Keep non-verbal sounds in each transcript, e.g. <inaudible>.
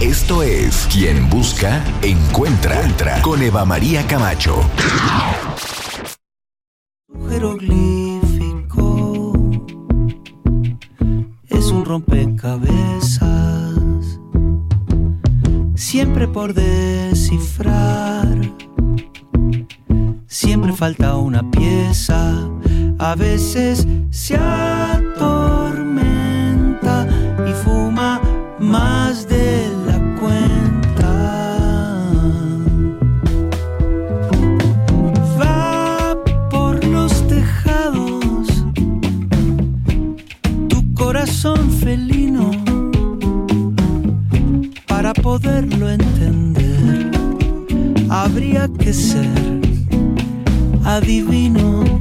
Esto es Quien Busca, Encuentra, Entra con Eva María Camacho. Jeroglífico. Es un rompecabezas, siempre por descifrar. Siempre falta una pieza, a veces se atormenta que ser adivino.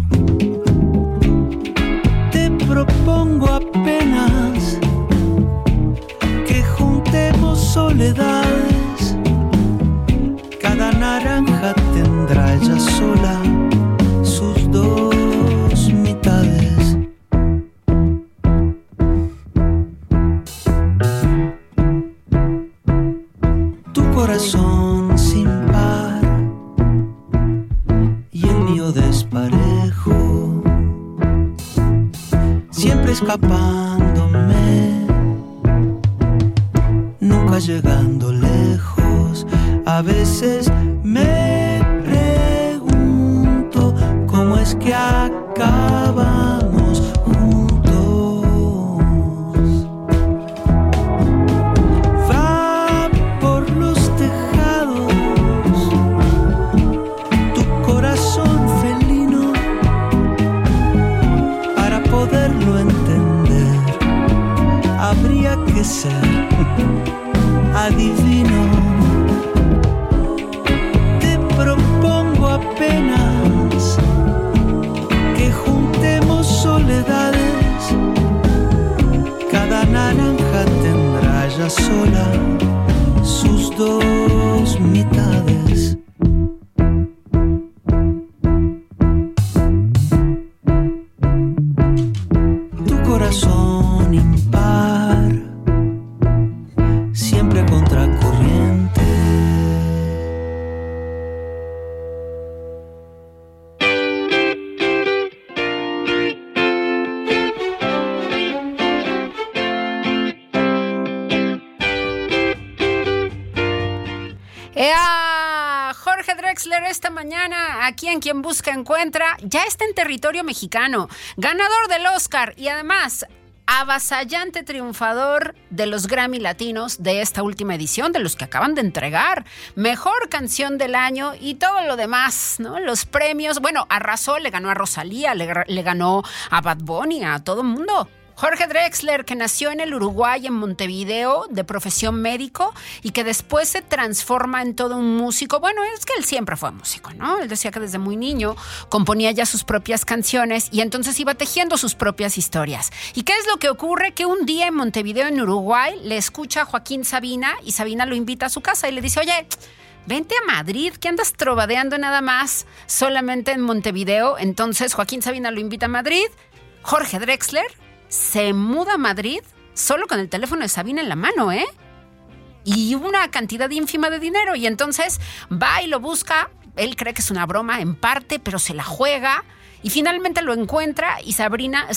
Ea, Jorge Drexler esta mañana, aquí en Quien Busca Encuentra, ya está en territorio mexicano, ganador del Oscar y además avasallante triunfador de los Grammy Latinos de esta última edición, de los que acaban de entregar. Mejor canción del año y todo lo demás, ¿no? Los premios. Bueno, arrasó, le ganó a Rosalía, le, le ganó a Bad Bunny, a todo el mundo. Jorge Drexler, que nació en el Uruguay, en Montevideo, de profesión médico, y que después se transforma en todo un músico. Bueno, es que él siempre fue músico, ¿no? Él decía que desde muy niño componía ya sus propias canciones y entonces iba tejiendo sus propias historias. ¿Y qué es lo que ocurre? Que un día en Montevideo, en Uruguay, le escucha a Joaquín Sabina y Sabina lo invita a su casa y le dice, oye, Vente a Madrid, que andas trovadeando nada más solamente en Montevideo. Entonces Joaquín Sabina lo invita a Madrid. Jorge Drexler se muda a Madrid solo con el teléfono de Sabina en la mano, ¿eh? Y una cantidad ínfima de dinero. Y entonces va y lo busca. Él cree que es una broma en parte, pero se la juega. Y finalmente lo encuentra y Sabina,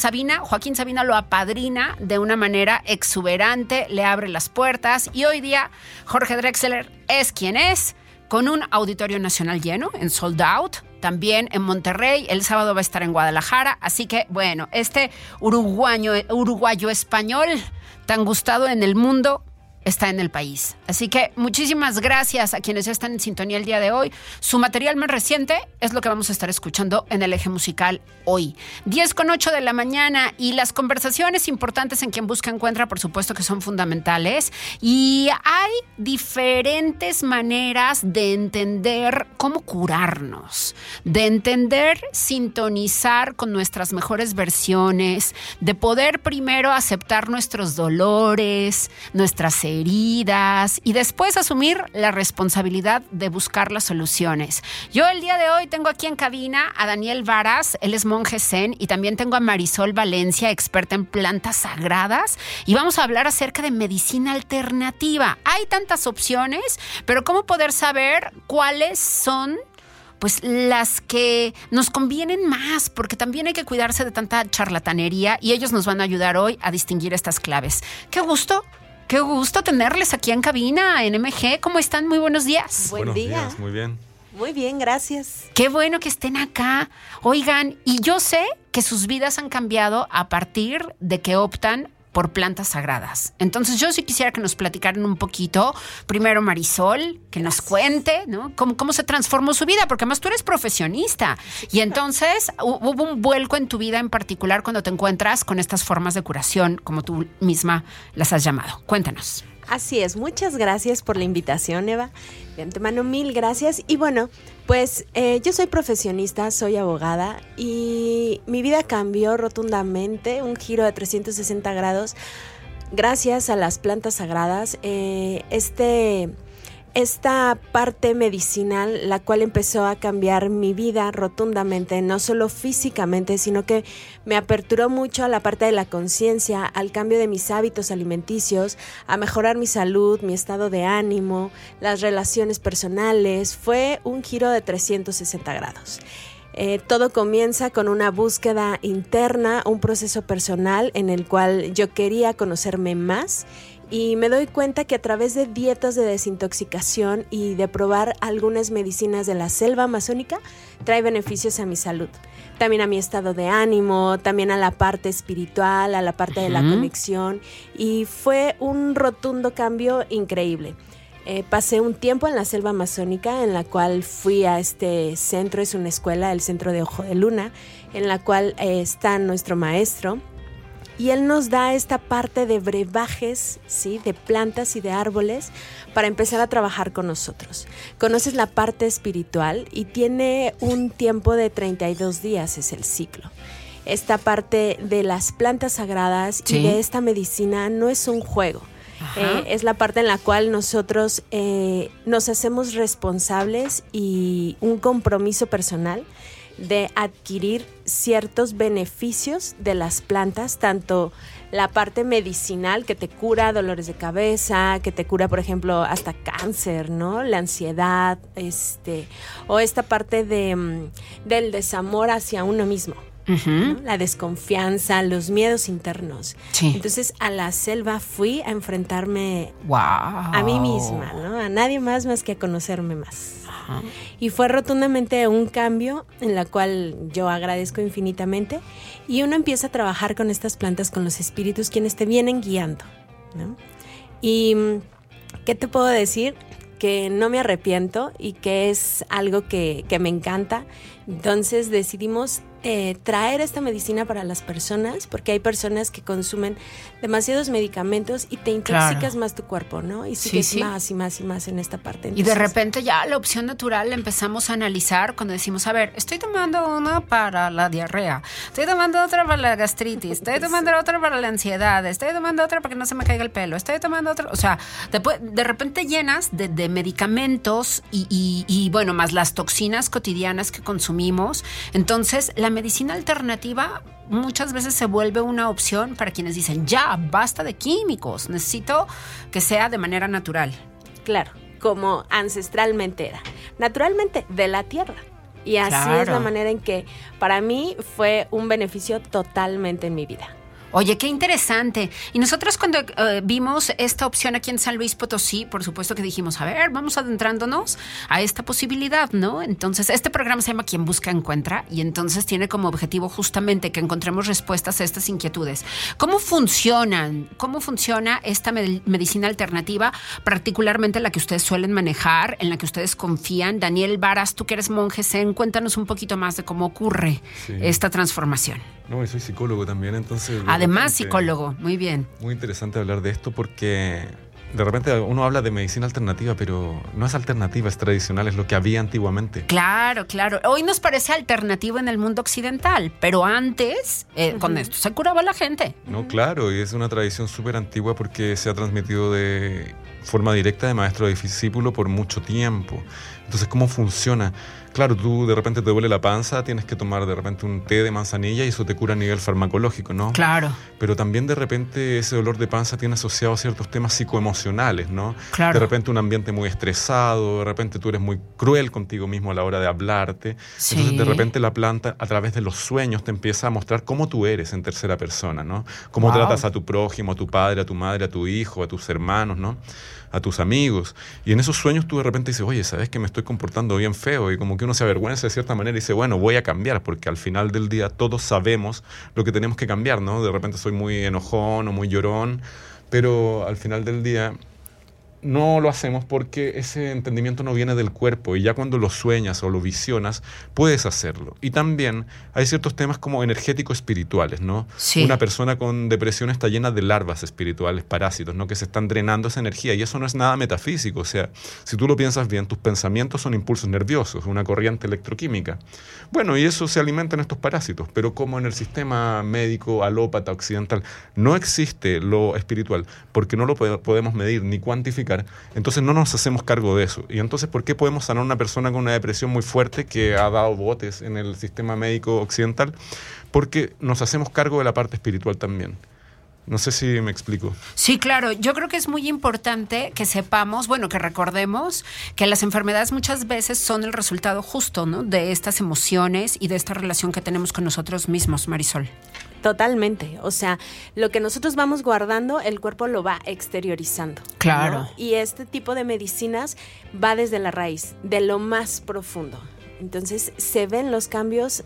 Joaquín Sabina lo apadrina de una manera exuberante, le abre las puertas y hoy día Jorge Drexler es quien es, con un auditorio nacional lleno, en sold out, también en Monterrey, el sábado va a estar en Guadalajara, así que bueno, este uruguayo, uruguayo español tan gustado en el mundo está en el país. Así que muchísimas gracias a quienes ya están en sintonía el día de hoy. Su material más reciente es lo que vamos a estar escuchando en el eje musical hoy. 10 con 8 de la mañana y las conversaciones importantes en quien busca encuentra, por supuesto que son fundamentales. Y hay diferentes maneras de entender cómo curarnos, de entender sintonizar con nuestras mejores versiones, de poder primero aceptar nuestros dolores, nuestras heridas y después asumir la responsabilidad de buscar las soluciones. Yo el día de hoy tengo aquí en cabina a Daniel Varas, él es monje zen, y también tengo a Marisol Valencia, experta en plantas sagradas, y vamos a hablar acerca de medicina alternativa. Hay tantas opciones, pero ¿cómo poder saber cuáles son pues las que nos convienen más, porque también hay que cuidarse de tanta charlatanería y ellos nos van a ayudar hoy a distinguir estas claves. Qué gusto Qué gusto tenerles aquí en cabina, en MG. ¿Cómo están? Muy buenos días. Buen buenos día. Días, muy bien. Muy bien, gracias. Qué bueno que estén acá. Oigan, y yo sé que sus vidas han cambiado a partir de que optan por plantas sagradas. Entonces yo sí quisiera que nos platicaran un poquito, primero Marisol, que nos cuente, ¿no? Cómo, cómo se transformó su vida, porque además tú eres profesionista. Y entonces hubo un vuelco en tu vida en particular cuando te encuentras con estas formas de curación, como tú misma las has llamado. Cuéntanos. Así es, muchas gracias por la invitación, Eva. De antemano, mil gracias. Y bueno, pues eh, yo soy profesionista, soy abogada y mi vida cambió rotundamente, un giro de 360 grados, gracias a las plantas sagradas. Eh, este esta parte medicinal, la cual empezó a cambiar mi vida rotundamente, no solo físicamente, sino que me aperturó mucho a la parte de la conciencia, al cambio de mis hábitos alimenticios, a mejorar mi salud, mi estado de ánimo, las relaciones personales. Fue un giro de 360 grados. Eh, todo comienza con una búsqueda interna, un proceso personal en el cual yo quería conocerme más y me doy cuenta que a través de dietas de desintoxicación y de probar algunas medicinas de la selva amazónica trae beneficios a mi salud. También a mi estado de ánimo, también a la parte espiritual, a la parte de la conexión y fue un rotundo cambio increíble. Eh, pasé un tiempo en la selva amazónica en la cual fui a este centro, es una escuela, el Centro de Ojo de Luna, en la cual eh, está nuestro maestro, y él nos da esta parte de brebajes, ¿sí? de plantas y de árboles para empezar a trabajar con nosotros. Conoces la parte espiritual y tiene un tiempo de 32 días, es el ciclo. Esta parte de las plantas sagradas y de esta medicina no es un juego. Eh, es la parte en la cual nosotros eh, nos hacemos responsables y un compromiso personal de adquirir ciertos beneficios de las plantas, tanto la parte medicinal que te cura dolores de cabeza, que te cura, por ejemplo, hasta cáncer, ¿no? La ansiedad, este, o esta parte de, mm, del desamor hacia uno mismo. La desconfianza, los miedos internos. Entonces a la selva fui a enfrentarme a mí misma, ¿no? A nadie más más que a conocerme más. Y fue rotundamente un cambio en la cual yo agradezco infinitamente. Y uno empieza a trabajar con estas plantas, con los espíritus, quienes te vienen guiando. Y, ¿qué te puedo decir? Que no me arrepiento y que es algo que, que me encanta. Entonces decidimos eh, traer esta medicina para las personas, porque hay personas que consumen demasiados medicamentos y te intoxicas más tu cuerpo, ¿no? Y sigues más y más y más en esta parte. y de repente ya la opción natural la empezamos a analizar cuando decimos, a ver, estoy tomando una para la diarrea, estoy tomando otra para la gastritis, estoy <laughs> tomando otra para la ansiedad, estoy tomando otra para que no se me caiga el pelo, estoy tomando otra, o sea, después, de repente llenas de, medicamentos y, y bueno, más las toxinas cotidianas que consumimos, entonces la medicina alternativa muchas veces se vuelve una opción para quienes dicen, ya, basta de químicos, necesito que sea de manera natural. Claro, como ancestralmente era, naturalmente de la tierra. Y así es la manera en que para mí fue un beneficio totalmente en mi vida. Oye, qué interesante. Y nosotros cuando eh, vimos esta opción aquí en San Luis Potosí, por supuesto que dijimos, a ver, vamos adentrándonos a esta posibilidad, ¿no? Entonces, este programa se llama Quien Busca Encuentra y entonces tiene como objetivo justamente que encontremos respuestas a estas inquietudes. ¿Cómo funcionan? ¿Cómo funciona esta medicina alternativa, particularmente la que ustedes suelen manejar, en la que ustedes confían? Daniel Varas, tú que eres monje Zen, cuéntanos un poquito más de cómo ocurre esta transformación. No, soy psicólogo también, entonces... Además, psicólogo, muy bien. Muy interesante hablar de esto porque de repente uno habla de medicina alternativa, pero no es alternativa, es tradicional, es lo que había antiguamente. Claro, claro. Hoy nos parece alternativo en el mundo occidental, pero antes eh, con esto se curaba la gente. No, claro, y es una tradición súper antigua porque se ha transmitido de forma directa de maestro a discípulo por mucho tiempo. Entonces, ¿cómo funciona? Claro, tú de repente te duele la panza, tienes que tomar de repente un té de manzanilla y eso te cura a nivel farmacológico, ¿no? Claro. Pero también de repente ese dolor de panza tiene asociado ciertos temas psicoemocionales, ¿no? Claro. De repente un ambiente muy estresado, de repente tú eres muy cruel contigo mismo a la hora de hablarte. Sí. Entonces de repente la planta a través de los sueños te empieza a mostrar cómo tú eres en tercera persona, ¿no? Cómo Wow. tratas a tu prójimo, a tu padre, a tu madre, a tu hijo, a tus hermanos, ¿no? A tus amigos. Y en esos sueños tú de repente dices, oye, ¿sabes que me estoy comportando bien feo? Y como que uno se avergüenza de cierta manera y dice, bueno, voy a cambiar, porque al final del día todos sabemos lo que tenemos que cambiar, ¿no? De repente soy muy enojón o muy llorón, pero al final del día no lo hacemos porque ese entendimiento no viene del cuerpo y ya cuando lo sueñas o lo visionas puedes hacerlo. Y también hay ciertos temas como energéticos espirituales, ¿no? Sí. Una persona con depresión está llena de larvas espirituales, parásitos, ¿no? Que se están drenando esa energía y eso no es nada metafísico, o sea, si tú lo piensas bien, tus pensamientos son impulsos nerviosos, una corriente electroquímica. Bueno, y eso se alimenta en estos parásitos, pero como en el sistema médico alópata occidental no existe lo espiritual, porque no lo pode- podemos medir ni cuantificar, entonces no nos hacemos cargo de eso. Y entonces, ¿por qué podemos sanar a una persona con una depresión muy fuerte que ha dado botes en el sistema médico occidental? Porque nos hacemos cargo de la parte espiritual también. No sé si me explico. Sí, claro. Yo creo que es muy importante que sepamos, bueno, que recordemos que las enfermedades muchas veces son el resultado justo, ¿no? De estas emociones y de esta relación que tenemos con nosotros mismos, Marisol. Totalmente. O sea, lo que nosotros vamos guardando, el cuerpo lo va exteriorizando. ¿no? Claro. Y este tipo de medicinas va desde la raíz, de lo más profundo. Entonces se ven los cambios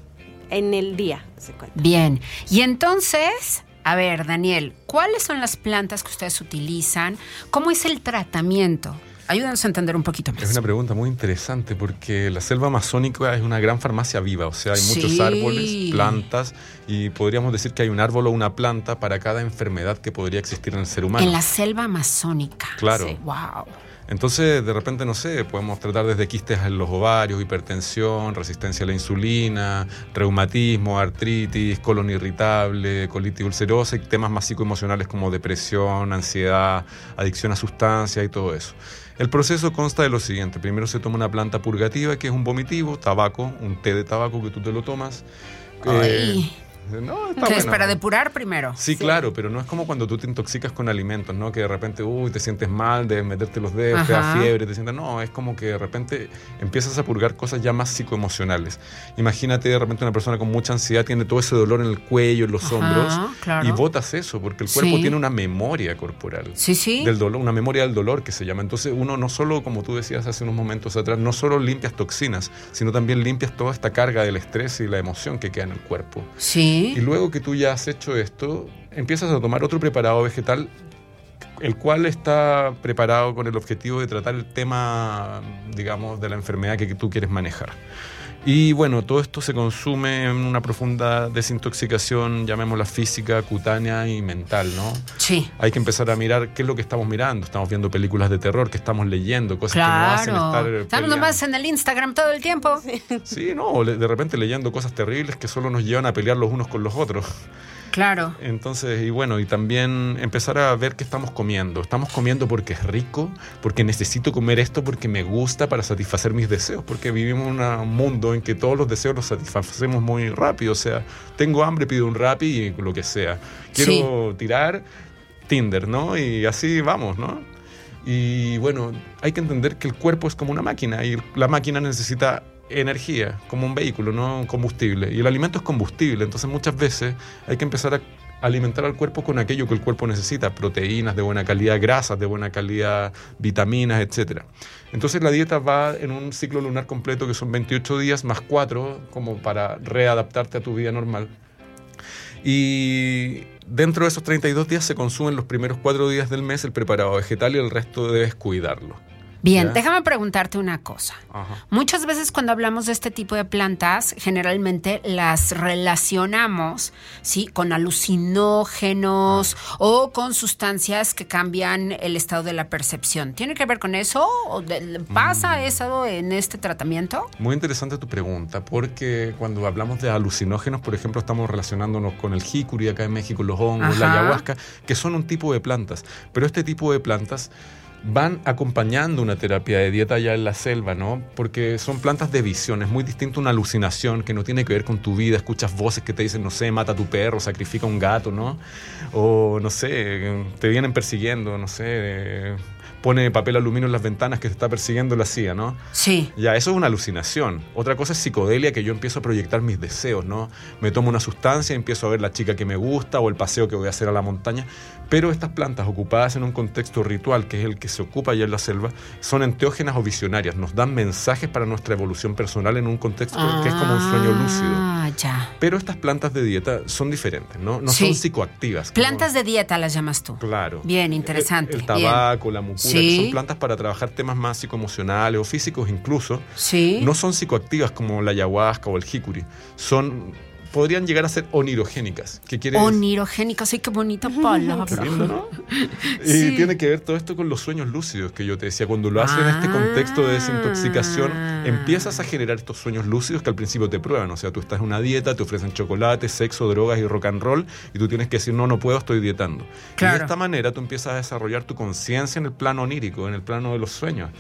en el día. se cuenta. Bien. Y entonces, a ver, Daniel, ¿cuáles son las plantas que ustedes utilizan? ¿Cómo es el tratamiento? Ayúdanos a entender un poquito más. Es una pregunta muy interesante porque la selva amazónica es una gran farmacia viva, o sea, hay muchos Sí. árboles, plantas y podríamos decir que hay un árbol o una planta para cada enfermedad que podría existir en el ser humano. En la selva amazónica. Claro. Sí. Wow. Entonces, de repente, no sé, podemos tratar desde quistes en los ovarios, hipertensión, resistencia a la insulina, reumatismo, artritis, colon irritable, colitis ulcerosa y temas más psicoemocionales como depresión, ansiedad, adicción a sustancias y todo eso. El proceso consta de lo siguiente. Primero se toma una planta purgativa, que es un vomitivo, tabaco, un té de tabaco que tú te lo tomas. Ay. No, está bueno. para depurar primero. Sí, claro, pero no es como cuando tú te intoxicas con alimentos, ¿no? Que de repente, uy, te sientes mal, debes meterte los dedos, te da fiebre, te sientes... No, es como que de repente empiezas a purgar cosas ya más psicoemocionales. Imagínate de repente una persona con mucha ansiedad tiene todo ese dolor en el cuello, en los Ajá, hombros, claro. y botas eso, porque el cuerpo Sí. tiene una memoria corporal. Sí, sí. Del dolor, una memoria del dolor que se llama. Entonces uno no solo, como tú decías hace unos momentos atrás, no solo limpias toxinas, sino también limpias toda esta carga del estrés y la emoción que queda en el cuerpo. Sí. Y luego que tú ya has hecho esto, empiezas a tomar otro preparado vegetal, el cual está preparado con el objetivo de tratar el tema, digamos, de la enfermedad que tú quieres manejar. Y bueno, todo esto se consume en una profunda desintoxicación, llamémosla física, cutánea y mental, ¿no? Sí. Hay que empezar a mirar qué es lo que estamos mirando. Estamos viendo películas de terror, que estamos leyendo, cosas que nos hacen Claro. estar. Estamos peleando. nomás en el Instagram todo el tiempo. Sí, no, de repente leyendo cosas terribles que solo nos llevan a pelear los unos con los otros. Claro. Entonces, y bueno, y también empezar a ver qué estamos comiendo. Estamos comiendo porque es rico, porque necesito comer esto, porque me gusta para satisfacer mis deseos, porque vivimos en un mundo en que todos los deseos los satisfacemos muy rápido. O sea, tengo hambre, pido un rapi y lo que sea. Quiero tirar Tinder, ¿no? Y así vamos, ¿no? Y bueno, hay que entender que el cuerpo es como una máquina y la máquina necesita energía, como un vehículo, no combustible. Y el alimento es combustible, entonces muchas veces hay que empezar a, alimentar al cuerpo con aquello que el cuerpo necesita, proteínas de buena calidad, grasas de buena calidad, vitaminas, etc. Entonces la dieta va en un ciclo lunar completo que son 28 días más 4 como para readaptarte a tu vida normal. Y dentro de esos 32 días se consumen los primeros 4 días del mes el preparado vegetal y el resto debes cuidarlo. Bien, ¿Ya? déjame preguntarte una cosa. Ajá. Muchas veces cuando hablamos de este tipo de plantas, generalmente las relacionamos, ¿sí? Con alucinógenos o con sustancias que cambian el estado de la percepción. ¿Tiene que ver con eso? ¿O de- ¿Pasa eso en este tratamiento? Muy interesante tu pregunta, porque cuando hablamos de alucinógenos, por ejemplo, estamos relacionándonos con el jicuri acá en México, los hongos, la ayahuasca, que son un tipo de plantas. Pero este tipo de plantas van acompañando una terapia de dieta allá en la selva, ¿no? Porque son plantas de visión, es muy distinto a una alucinación que no tiene que ver con tu vida, escuchas voces que te dicen, no sé, mata a tu perro, sacrifica a un gato, ¿no? O, no sé, te vienen persiguiendo, no sé, pone papel aluminio en las ventanas que te está persiguiendo la CIA, ¿no? Sí. Ya, eso es una alucinación. Otra cosa es psicodelia, que yo empiezo a proyectar mis deseos, ¿no? Me tomo una sustancia, empiezo a ver la chica que me gusta o el paseo que voy a hacer a la montaña. Pero estas plantas ocupadas en un contexto ritual, que es el que se ocupa allá en la selva, son enteógenas o visionarias. Nos dan mensajes para nuestra evolución personal en un contexto que es como un sueño lúcido. Ah, ya. Pero estas plantas de dieta son diferentes, ¿no? No Sí. son psicoactivas. como- Plantas de dieta las llamas tú. Claro. Bien, interesante. El, el Bien. tabaco, la mucura, Sí. que son plantas para trabajar temas más psicoemocionales o físicos incluso. Sí. No son psicoactivas como la ayahuasca o el jicuri. Son, podrían llegar a ser onirogénicas. ¿Qué quiere decir? Onirogénicas, ay, qué bonita palabra. Qué lindo, ¿no? <laughs> Y Sí. tiene que ver todo esto con los sueños lúcidos que yo te decía. Cuando lo haces en este contexto de desintoxicación, Ah. empiezas a generar estos sueños lúcidos que al principio te prueban. O sea, tú estás en una dieta, te ofrecen chocolate, sexo, drogas y rock and roll, y tú tienes que decir, no, no puedo, estoy dietando. Y de esta manera tú empiezas a desarrollar tu conciencia en el plano onírico, en el plano de los sueños.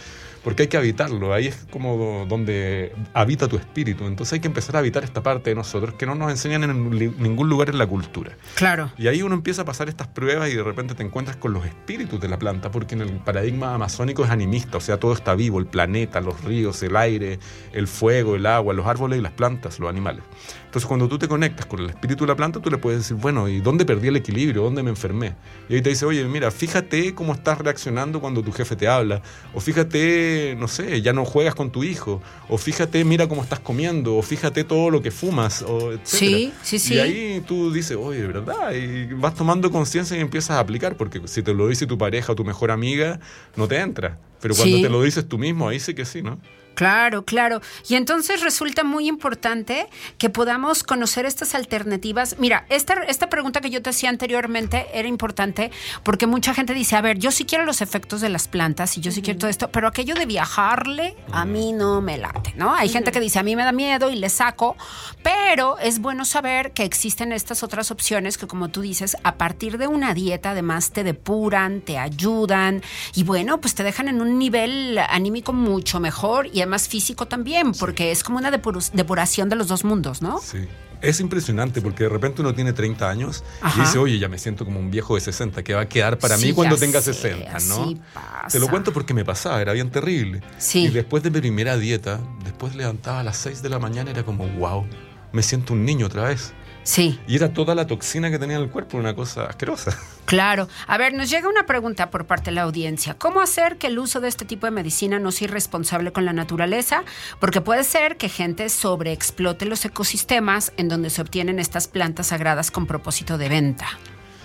Porque hay que habitarlo, ahí es como donde habita tu espíritu. Entonces hay que empezar a habitar esta parte de nosotros que no nos enseñan en ningún lugar en la cultura. Claro. Y ahí uno empieza a pasar estas pruebas y de repente te encuentras con los espíritus de la planta, porque en el paradigma amazónico es animista, o sea, todo está vivo, el planeta, los ríos, el aire, el fuego, el agua, los árboles y las plantas, los animales. Entonces cuando tú te conectas con el espíritu de la planta, tú le puedes decir, bueno, ¿y dónde perdí el equilibrio? ¿Dónde me enfermé? Y ahí te dice, oye, mira, fíjate cómo estás reaccionando cuando tu jefe te habla, o fíjate, no sé, ya no juegas con tu hijo, o fíjate, mira cómo estás comiendo, o fíjate todo lo que fumas, o etcétera. Sí, sí, sí. Y ahí tú dices, oye, de verdad, y vas tomando conciencia y empiezas a aplicar, porque si te lo dice tu pareja o tu mejor amiga, no te entra. Pero cuando Sí. te lo dices tú mismo, ahí sí que sí, ¿no? Claro, claro. Y entonces resulta muy importante que podamos conocer estas alternativas. Mira, esta, esta pregunta que yo te hacía anteriormente era importante porque mucha gente dice, a ver, yo sí quiero los efectos de las plantas y yo sí quiero todo esto, pero aquello de viajarle a mí no me late, ¿no? Hay gente que dice, a mí me da miedo y le saco, pero es bueno saber que existen estas otras opciones que como tú dices, a partir de una dieta además te depuran, te ayudan y bueno, pues te dejan en un nivel anímico mucho mejor y además físico también, porque es como una depur- depuración de los dos mundos, ¿no? Sí. Es impresionante porque de repente uno tiene 30 años Ajá. y dice, oye, ya me siento como un viejo de 60, que va a quedar para Sí, mí cuando tenga sé, 60, ¿no? pasa. Te lo cuento porque me pasaba, era bien terrible. Sí. Y después de mi primera dieta, después levantaba a las 6 de la mañana, era como, wow, me siento un niño otra vez. Sí. Y era toda la toxina que tenía en el cuerpo, una cosa asquerosa. <laughs> Claro. A ver, nos llega una pregunta por parte de la audiencia. ¿Cómo hacer que el uso de este tipo de medicina no sea irresponsable con la naturaleza? Porque puede ser que gente sobreexplote los ecosistemas en donde se obtienen estas plantas sagradas con propósito de venta.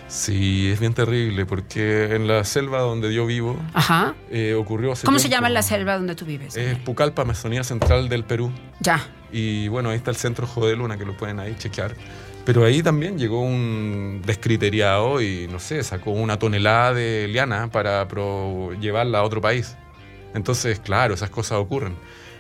Sí, es bien terrible porque en la selva donde yo vivo Ajá. eh, ocurrió hace ¿Cómo se llama la selva donde tú vives? Es Pucallpa, Amazonía Central del Perú. Ya. Y bueno, ahí está el centro Jode Luna, que lo pueden ahí chequear. Pero ahí también llegó un descriteriado y no sé, sacó una tonelada de liana para llevarla a otro país. Entonces, claro, esas cosas ocurren.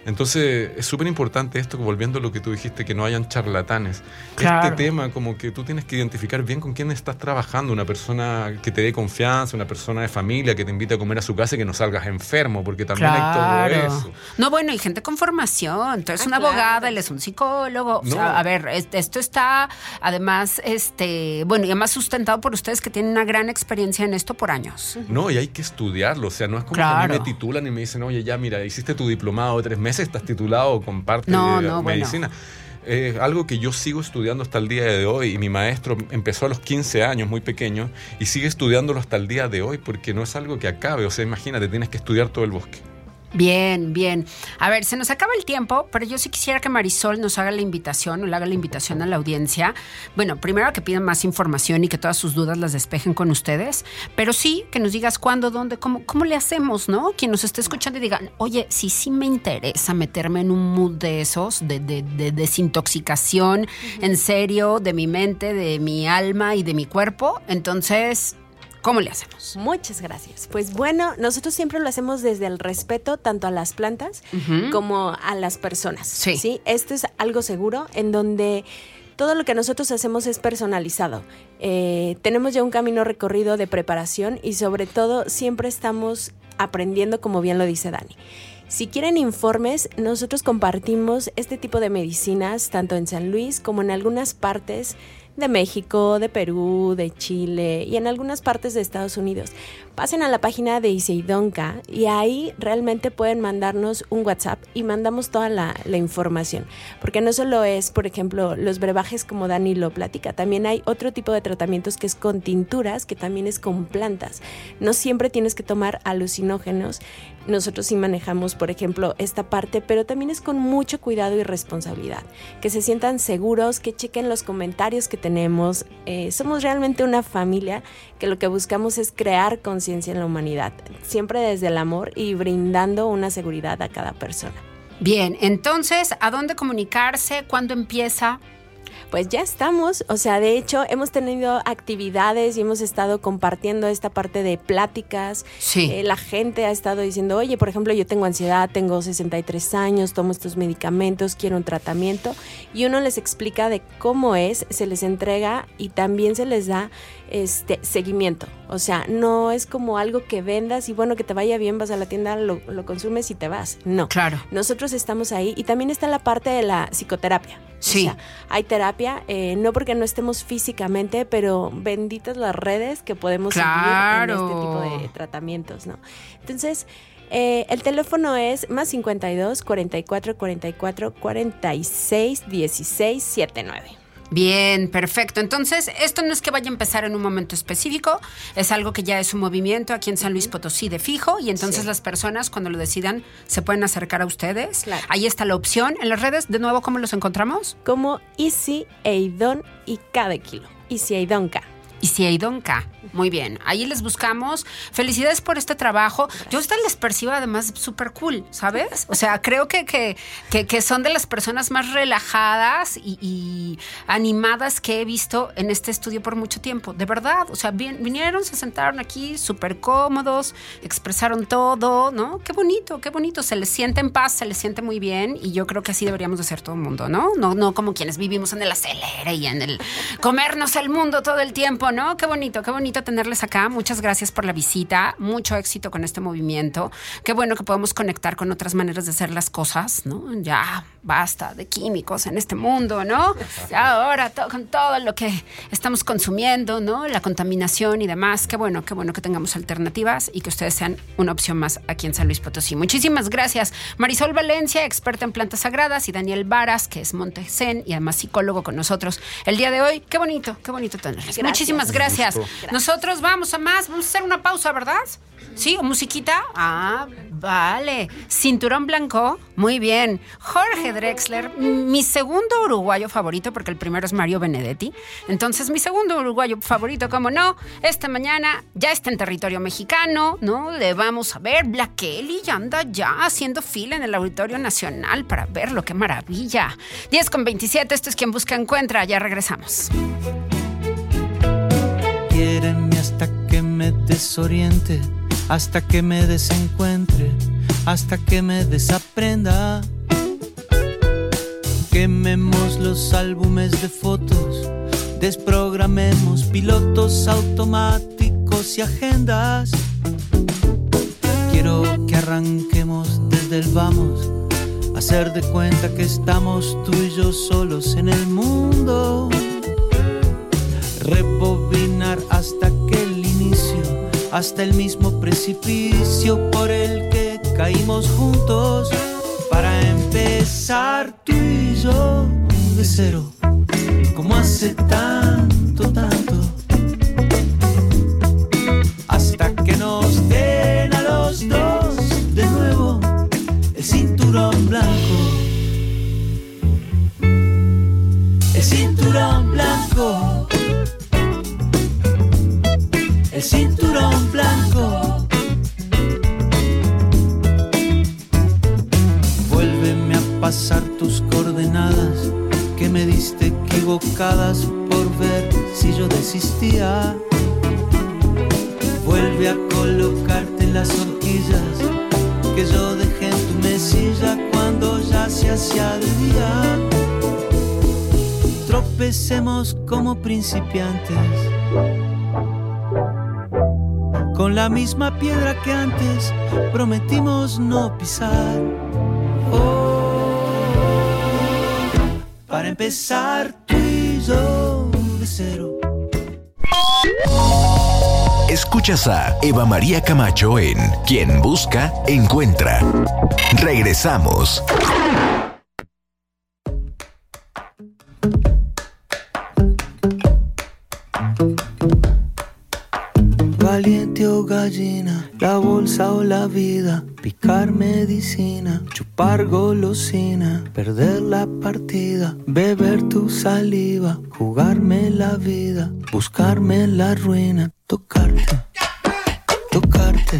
Entonces, es súper importante esto, volviendo a lo que tú dijiste, que no hayan charlatanes. Claro. Este tema, como que tú tienes que identificar bien con quién estás trabajando, una persona que te dé confianza, una persona de familia que te invite a comer a su casa y que no salgas enfermo, porque también hay todo eso. No, bueno, y gente con formación. Entonces, Ah, una claro. abogada, él es un psicólogo. O sea, a ver, es- esto está además, este, bueno, y además sustentado por ustedes que tienen una gran experiencia en esto por años. No, y hay que estudiarlo. O sea, no es como que a mí me titulan y me dicen, oye, ya, mira, hiciste tu diplomado de tres meses, estás titulado, No, no, bueno. medicina. Es algo que yo sigo estudiando hasta el día de hoy y mi maestro empezó a los 15 años, muy pequeño, y sigue estudiándolo hasta el día de hoy porque no es algo que acabe. O sea, imagínate, tienes que estudiar todo el bosque. Bien, bien. A ver, se nos acaba el tiempo, pero yo sí quisiera que Marisol nos haga la invitación o le haga la invitación a la audiencia. Bueno, primero que pidan más información y que todas sus dudas las despejen con ustedes, pero sí que nos digas cuándo, dónde, cómo, cómo le hacemos, ¿no? Quien nos esté escuchando y diga, oye, sí, sí me interesa meterme en un mood de esos, de, de, desintoxicación, en serio, de mi mente, de mi alma y de mi cuerpo. Entonces, ¿Cómo le hacemos? Muchas gracias. Pues bueno, nosotros siempre lo hacemos desde el respeto tanto a las plantas como a las personas. Sí. Esto es algo seguro en donde todo lo que nosotros hacemos es personalizado. Eh, tenemos ya un camino recorrido de preparación y sobre todo siempre estamos aprendiendo, como bien lo dice Dani. Si quieren informes, nosotros compartimos este tipo de medicinas tanto en San Luis como en algunas partes de México, de Perú, de Chile y en algunas partes de Estados Unidos. Pasen a la página de Iseidonca y ahí realmente pueden mandarnos un WhatsApp y mandamos toda la, información. Porque no solo es, por ejemplo, los brebajes como Dani lo platica, también hay otro tipo de tratamientos que es con tinturas, que también es con plantas. No siempre tienes que tomar alucinógenos. Nosotros sí manejamos, por ejemplo, esta parte, pero también es con mucho cuidado y responsabilidad. Que se sientan seguros, que chequen los comentarios que tenemos. Eh, somos realmente una familia que lo que buscamos es crear conciencia en la humanidad, siempre desde el amor y brindando una seguridad a cada persona. Bien, entonces, ¿a dónde comunicarse? ¿Cuándo empieza? Pues ya estamos. O sea, de hecho, hemos tenido actividades y hemos estado compartiendo esta parte de pláticas. Sí. Eh, la gente ha estado diciendo, oye, por ejemplo, yo tengo ansiedad, tengo 63 años, tomo estos medicamentos, quiero un tratamiento. Y uno les explica de cómo es, se les entrega y también se les da este seguimiento. O sea, no es como algo que vendas y bueno, que te vaya bien, vas a la tienda, lo, lo consumes y te vas. No. Claro. Nosotros estamos ahí y también está la parte de la psicoterapia. Sí. hay terapia, eh, no porque no estemos físicamente, pero benditas las redes que podemos seguir en este tipo de tratamientos, ¿no? Entonces, eh, el teléfono es más 52 44 44 46 16 79. Bien, perfecto. Entonces, esto no es que vaya a empezar en un momento específico, es algo que ya es un movimiento aquí en San Luis Potosí de fijo y entonces las personas cuando lo decidan se pueden acercar a ustedes. Ahí está la opción. En las redes, de nuevo, ¿cómo los encontramos? Como Easy Eidon y cada kilo. Easy Eidonka. Eidonka. Muy bien, ahí les buscamos. Felicidades por este trabajo. Yo a les percibo además súper cool, ¿sabes? O sea, creo que, que, que, son de las personas más relajadas y, animadas que he visto en este estudio por mucho tiempo. De verdad, o sea, vinieron, se sentaron aquí súper cómodos, expresaron todo, ¿no? Qué bonito, qué bonito. Se les siente en paz, se les siente muy bien y yo creo que así deberíamos de ser todo el mundo, ¿no? No, no como quienes vivimos en el acelere y en el comernos el mundo todo el tiempo, ¿no? Qué bonito, qué bonito tenerles acá. Muchas gracias por la visita. Mucho éxito con este movimiento. Qué bueno que podemos conectar con otras maneras de hacer las cosas, ¿no? Ya basta de químicos en este mundo, ¿no? Ahora con todo lo que estamos consumiendo, ¿no? La contaminación y demás. Qué bueno, qué bueno que tengamos alternativas y que ustedes sean una opción más aquí en San Luis Potosí. Muchísimas gracias. Marisol Valencia, experta en plantas sagradas, y Daniel Varas, que es Montesen y además psicólogo con nosotros el día de hoy. Qué bonito, qué bonito tenerles. Muchísimas gracias. Nosotros vamos a más, vamos a hacer una pausa, ¿verdad? ¿Sí? ¿O musiquita? Ah, vale. Cinturón blanco. Muy bien. Jorge Drexler, mi segundo uruguayo favorito, porque el primero es Mario Benedetti. Entonces, mi segundo uruguayo favorito, como no, esta mañana ya está en territorio mexicano, ¿no? Le vamos a ver. Black Kelly ya anda ya haciendo fila en el Auditorio Nacional para verlo. ¡Qué maravilla! 10 con 27, esto es quien busca encuentra. Ya regresamos. Quiérenme hasta que me desoriente hasta que me desencuentre, hasta que me desaprenda. Quememos los álbumes de fotos, desprogramemos pilotos automáticos y agendas. Quiero que arranquemos desde el vamos, hacer de cuenta que estamos tú y yo solos en el mundo. Hasta que el inicio hasta el mismo precipicio por el que caímos juntos. Para empezar tú y yo de cero, como hace tanto, Escuchas a Eva María Camacho en Quien Busca, Encuentra. Regresamos. Valiente o gallina, la bolsa o la vida, picar medicina, chupar golosina, perder la partida, beber tu saliva, jugarme la vida, buscarme la ruina, tocarte, tocarte,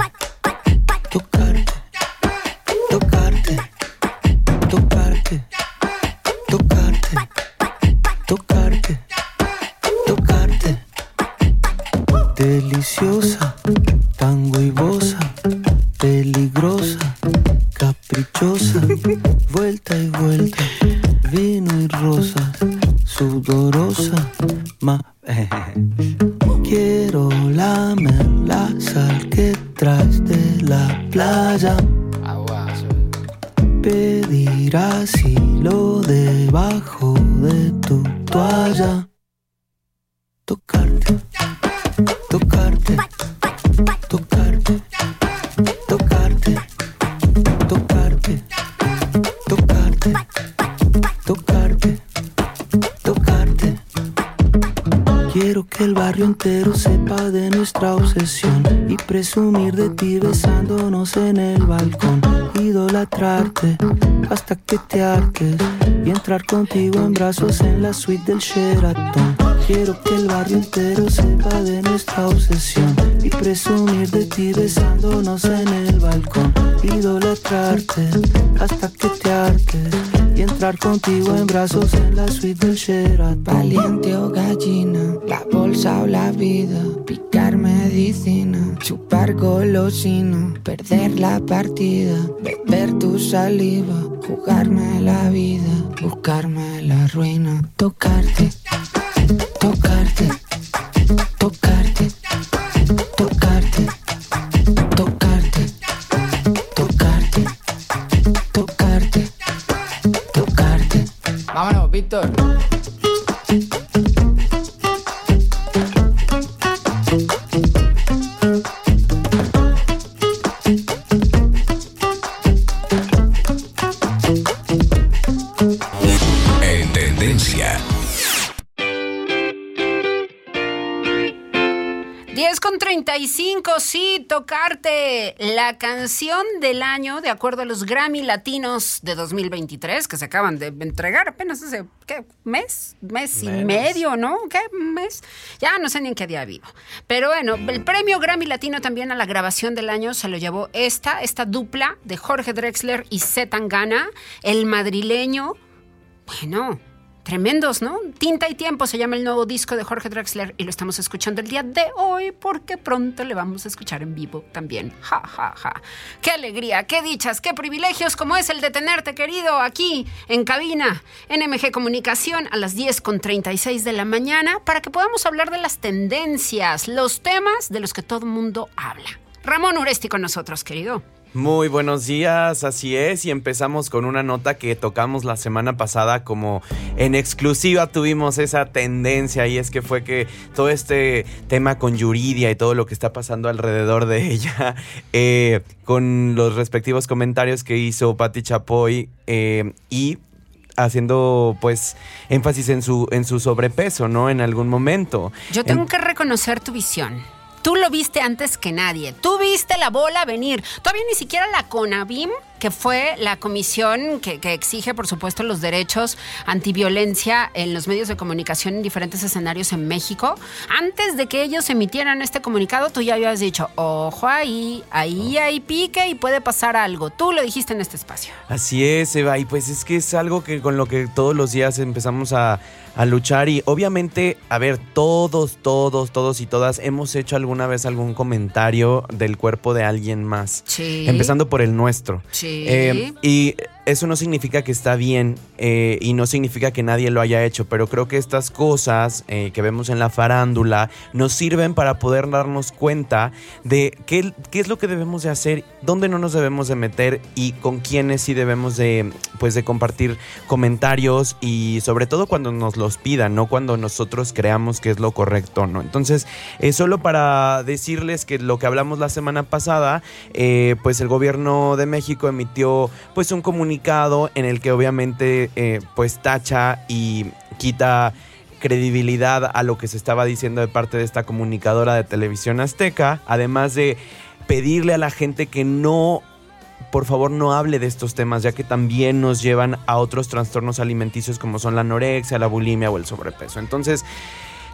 y entrar contigo en brazos en la suite del Sheraton. Quiero que el barrio entero sepa de nuestra obsesión y presumir de ti besándonos en el balcón, idolatrarte hasta que te hartes y entrar contigo en brazos en la suite del Sheraton. Valiente o gallina, la bolsa o la vida, picar medicina, chupar golosina, perder la partida, beber tu saliva, jugarme la vida, buscarme la ruina, tocarte, tocarte la canción del año de acuerdo a los Grammy Latinos de 2023 que se acaban de entregar apenas hace, ¿qué? ¿Mes? ¿Mes y medio, no? ¿Qué? ¿Mes? Ya no sé ni en qué día vivo. Pero bueno, el premio Grammy Latino también a la grabación del año se lo llevó esta, esta dupla de Jorge Drexler y Z Tangana, el madrileño. Bueno, tremendos, ¿no? Tinta y Tiempo se llama el nuevo disco de Jorge Drexler y lo estamos escuchando el día de hoy porque pronto le vamos a escuchar en vivo también. Ja, ja, ja. Qué alegría, qué dichas, qué privilegios como es el de tenerte, querido, aquí en cabina, en MG Comunicación a las 10 con 36 de la mañana para que podamos hablar de las tendencias, los temas de los que todo el mundo habla. Ramón Uresti con nosotros, querido. Muy buenos días, así es, y empezamos con una nota que tocamos la semana pasada como en exclusiva tuvimos esa tendencia y es que fue que todo este tema con Yuridia y todo lo que está pasando alrededor de ella, <laughs> eh, con los respectivos comentarios que hizo Patti Chapoy eh, y haciendo pues énfasis en su, en su sobrepeso, ¿no? En algún momento. Yo tengo que reconocer tu visión. Tú lo viste antes que nadie. Tú viste la bola venir. Todavía ni siquiera la CONABIM, que fue la comisión que, que, exige, por supuesto, los derechos antiviolencia en los medios de comunicación en diferentes escenarios en México. Antes de que ellos emitieran este comunicado, tú ya habías dicho, ojo ahí, ahí hay pique y puede pasar algo. Tú lo dijiste en este espacio. Así es, Eva, y pues es que es algo que con lo que todos los días empezamos a, a luchar y obviamente, a ver, todos, todos, todos y todas hemos hecho alguna vez algún comentario del cuerpo de alguien más. Sí. Empezando por el nuestro. Sí. Eh, y eso no significa que está bien eh, y no significa que nadie lo haya hecho, pero creo que estas cosas eh, que vemos en la farándula nos sirven para poder darnos cuenta de qué, qué, es lo que debemos de hacer, dónde no nos debemos de meter y con quiénes sí debemos de, pues, de compartir comentarios y sobre todo cuando nos los pidan, no cuando nosotros creamos que es lo correcto, ¿no? Entonces, eh, solo para decirles que lo que hablamos la semana pasada, pues el gobierno de México emitió pues un comunicado en el que obviamente eh, pues tacha y quita credibilidad a lo que se estaba diciendo de parte de esta comunicadora de televisión azteca, además de pedirle a la gente que no por favor no hable de estos temas, ya que también nos llevan a otros trastornos alimenticios como son la anorexia, la bulimia o el sobrepeso. Entonces,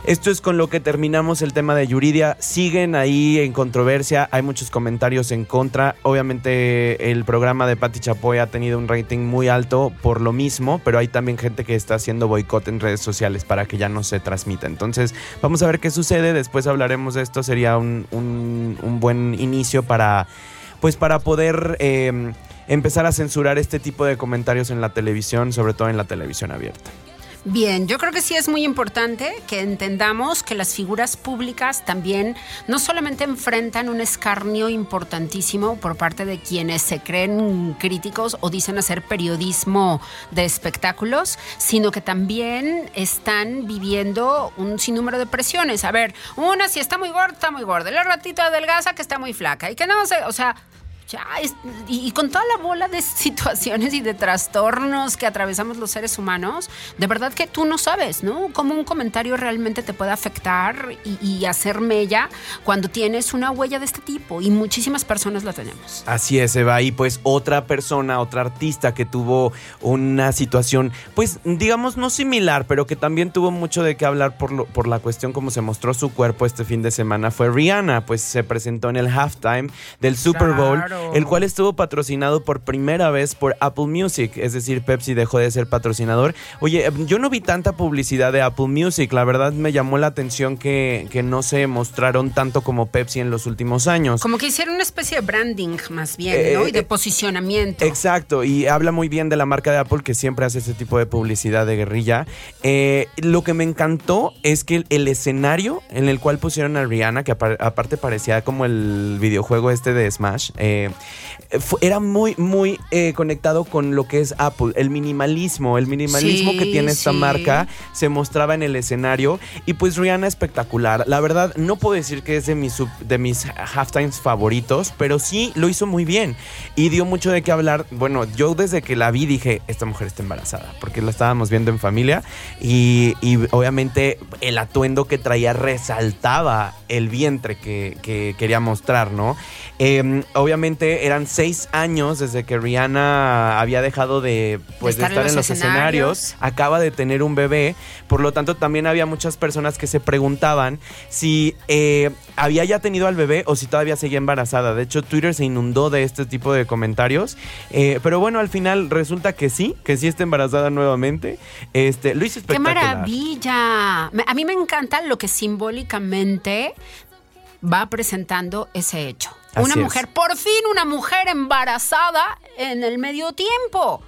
esto es con lo que terminamos el tema de Yuridia. Siguen ahí en controversia, hay muchos comentarios en contra. Obviamente el programa de Patti Chapoy ha tenido un rating muy alto por lo mismo, pero hay también gente que está haciendo boicot en redes sociales para que ya no se transmita. Entonces vamos a ver qué sucede, después hablaremos de esto, sería un, un, buen inicio para, pues para poder... Eh, empezar a censurar este tipo de comentarios en la televisión, sobre todo en la televisión abierta. Bien, yo creo que sí es muy importante que entendamos que las figuras públicas también no solamente enfrentan un escarnio importantísimo por parte de quienes se creen críticos o dicen hacer periodismo de espectáculos, sino que también están viviendo un sinnúmero de presiones. A ver, una si está muy gorda, está muy gorda, la ratita adelgaza que está muy flaca y que no sé, o sea, ya, es, y, y, con toda la bola de <laughs> situaciones y de trastornos que atravesamos los seres humanos, de verdad que tú no sabes, ¿no? Cómo un comentario realmente te puede afectar y, y, hacer mella cuando tienes una huella de este tipo. Y muchísimas personas la tenemos. Así es, Eva. Y pues otra persona, otra artista que tuvo una situación, pues digamos no similar, pero que también tuvo mucho de qué hablar por, lo, por la cuestión como se mostró su cuerpo este fin de semana fue Rihanna. Pues se presentó en el halftime del Super Bowl. Claro el cual estuvo patrocinado por primera vez por Apple Music, es decir, Pepsi dejó de ser patrocinador. Oye, yo no vi tanta publicidad de Apple Music, la verdad me llamó la atención que, que no se mostraron tanto como Pepsi en los últimos años. Como que hicieron una especie de branding más bien, ¿no? Eh, y de eh, posicionamiento. Exacto, y habla muy bien de la marca de Apple que siempre hace ese tipo de publicidad de guerrilla. Eh, lo que me encantó es que el, el, escenario en el cual pusieron a Rihanna, que aparte parecía como el videojuego este de Smash, eh, fue, era muy, muy eh, conectado con lo que es Apple, el minimalismo, el minimalismo Sí, que tiene esta sí. marca se mostraba en el escenario y pues Rihanna espectacular. La verdad no puedo decir que es de mis, sub- de mis halftimes favoritos, pero sí lo hizo muy bien y dio mucho de qué hablar. Bueno, yo desde que la vi dije, esta mujer está embarazada, porque la estábamos viendo en familia y, y obviamente el atuendo que traía resaltaba el vientre que, que quería mostrar, ¿no? Eh, obviamente eran seis años desde que Rihanna había dejado de, pues, de estar, en los, escenarios. Acaba de tener un bebé. Por lo tanto, también había muchas personas que se preguntaban si eh, había ya tenido al bebé o si todavía seguía embarazada. De hecho, Twitter se inundó de este tipo de comentarios. Eh, pero bueno, al final resulta que sí, que sí está embarazada nuevamente. Este, lo hizo ¡Qué maravilla! A mí me encanta lo que simbólicamente va presentando ese hecho. Así una es. mujer, por fin una mujer embarazada en el medio tiempo.